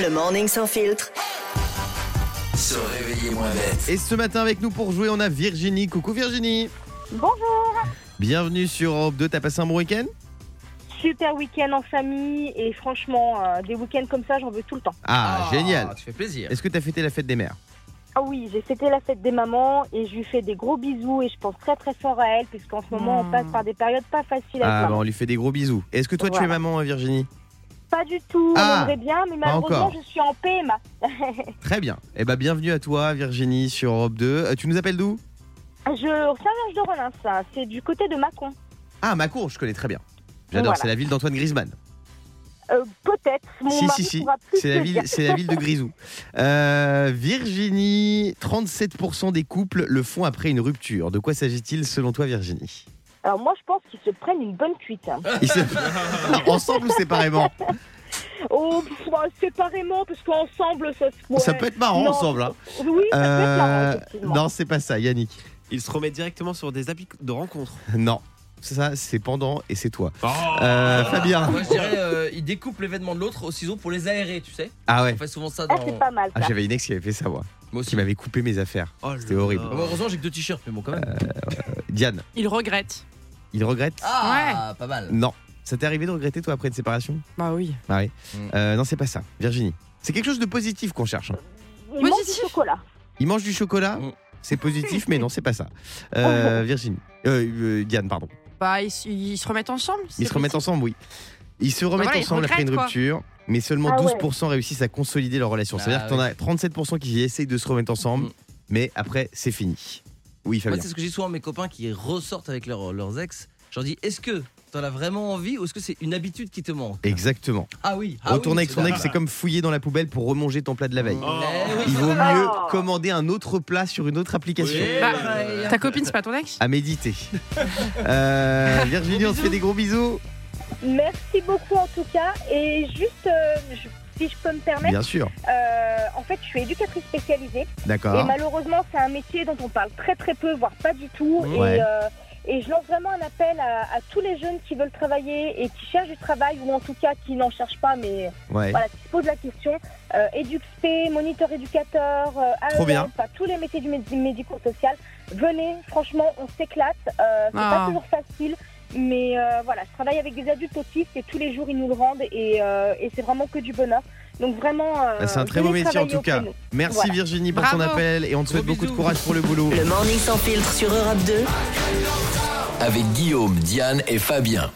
Le morning sans filtre. Se réveiller moins bête. Et ce matin avec nous pour jouer, on a Virginie. Coucou Virginie. Bonjour Bienvenue sur Europe 2. T'as passé un bon week-end? Super week-end en famille et franchement, euh, des week-ends comme ça, j'en veux tout le temps. ah, génial. Tu fais plaisir. Est-ce que t'as fêté la fête des mères? Ah oui, j'ai fêté la fête des mamans et je lui fais des gros bisous et je pense très très fort à elle puisqu'en ce moment on passe par des périodes pas faciles avec Ah, bah, on lui fait des gros bisous. Est-ce que toi tu es Voilà. maman, Virginie? Pas du tout, Ah, on bien, mais malheureusement je suis en PMA. Très bien. Eh ben bienvenue à toi Virginie sur Europe 2. Euh, tu nous appelles d'où? Je au Saint-Georges de Renins, ça, c'est du côté de Mâcon. Ah, Macon, je connais très bien. J'adore, Voilà. c'est la ville d'Antoine Griezmann. Euh, Peut-être, si, si, si. C'est la, ville, la ville de Grisou. Euh, Virginie, 37% des couples le font après une rupture. De quoi s'agit-il selon toi, Virginie? Alors moi je pense qu'ils se prennent une bonne cuite. Ils se- Ensemble ou séparément Oh, pff, bah, séparément, parce qu'ensemble ça se... ouais. Ça peut être marrant Non. ensemble. hein. Oui, ça peut être marrant, Euh, effectivement. non, c'est pas ça, Yannick. Ils se remettent directement sur des applis de rencontres. Non. Ça, c'est pendant et c'est toi. Euh, Fabien. Moi je dirais, euh, ils découpent l'événement de l'autre au ciseau pour les aérer, tu sais. Ah ouais. On fait souvent ça Ah, dans. c'est pas mal Ah, ça. j'avais une ex qui avait fait ça, moi. Moi Qui aussi. m'avait coupé mes affaires. Oh là C'était horrible. Bon, heureusement, j'ai que deux t-shirts, mais bon, quand même. Diane, Il regrette. Il regrette Ah, pas mal. Non. Ça t'est arrivé de regretter, toi, après une séparation? Bah oui. Ah oui. Mm. Euh, non, c'est pas ça. Virginie. C'est quelque chose de positif qu'on cherche. hein. Il mange du Positif. chocolat. Il mange du chocolat? Mm. C'est positif, mais non, c'est pas ça. Euh, Virginie. Euh, euh, Diane, pardon. Bah, ils, se- ils se remettent ensemble. Ils se remettent ensemble, oui. Ils se remettent voilà, ils ensemble après une regrettent, rupture, mais seulement Ah ouais. 12% réussissent à consolider leur relation. Ah C'est-à-dire que t'en as 37% qui essayent de se remettre ensemble, Mm. mais après, c'est fini. Oui, Moi, Fabien. c'est ce que je dis souvent à mes copains qui ressortent avec leurs- leurs ex. Je leur dis, est-ce que t'en as vraiment envie ou est-ce que c'est une habitude qui te manque? Exactement. Ah oui. ah Retourner oui, avec son ex, c'est comme fouiller dans la poubelle pour remanger ton plat de la veille. Eh oui, Il vaut mieux Oh. commander un autre plat sur une autre application. Oui, Bah. Ta copine, c'est pas ton ex? À méditer. Euh, Virginie, on se fait des gros bisous. Merci beaucoup en tout cas. Et juste, euh, je- si je peux me permettre, Bien sûr. euh, en fait, je suis éducatrice spécialisée. Et D'accord. malheureusement, c'est un métier dont on parle très très peu, voire pas du tout. Ouais. Et, euh, et je lance vraiment un appel à, à tous les jeunes qui veulent travailler et qui cherchent du travail, ou en tout cas qui n'en cherchent pas, mais Ouais. voilà, qui se posent la question. Euh, EduxP, moniteur éducateur, euh, AES, bien. enfin, tous les métiers du médi- médico-social. Venez, franchement, on s'éclate. Euh, c'est Ah. pas toujours facile. Mais euh, voilà, je travaille avec des adultes autistes et tous les jours ils nous le rendent et, euh, et c'est vraiment que du bonheur. Donc vraiment. euh, c'est un très beau métier en tout cas. nous. Merci Voilà. Virginie pour Bravo. ton appel et on te souhaite Gros beaucoup de courage pour le boulot. Le morning sans filtre sur Europe 2. Avec Guillaume, Diane et Fabien.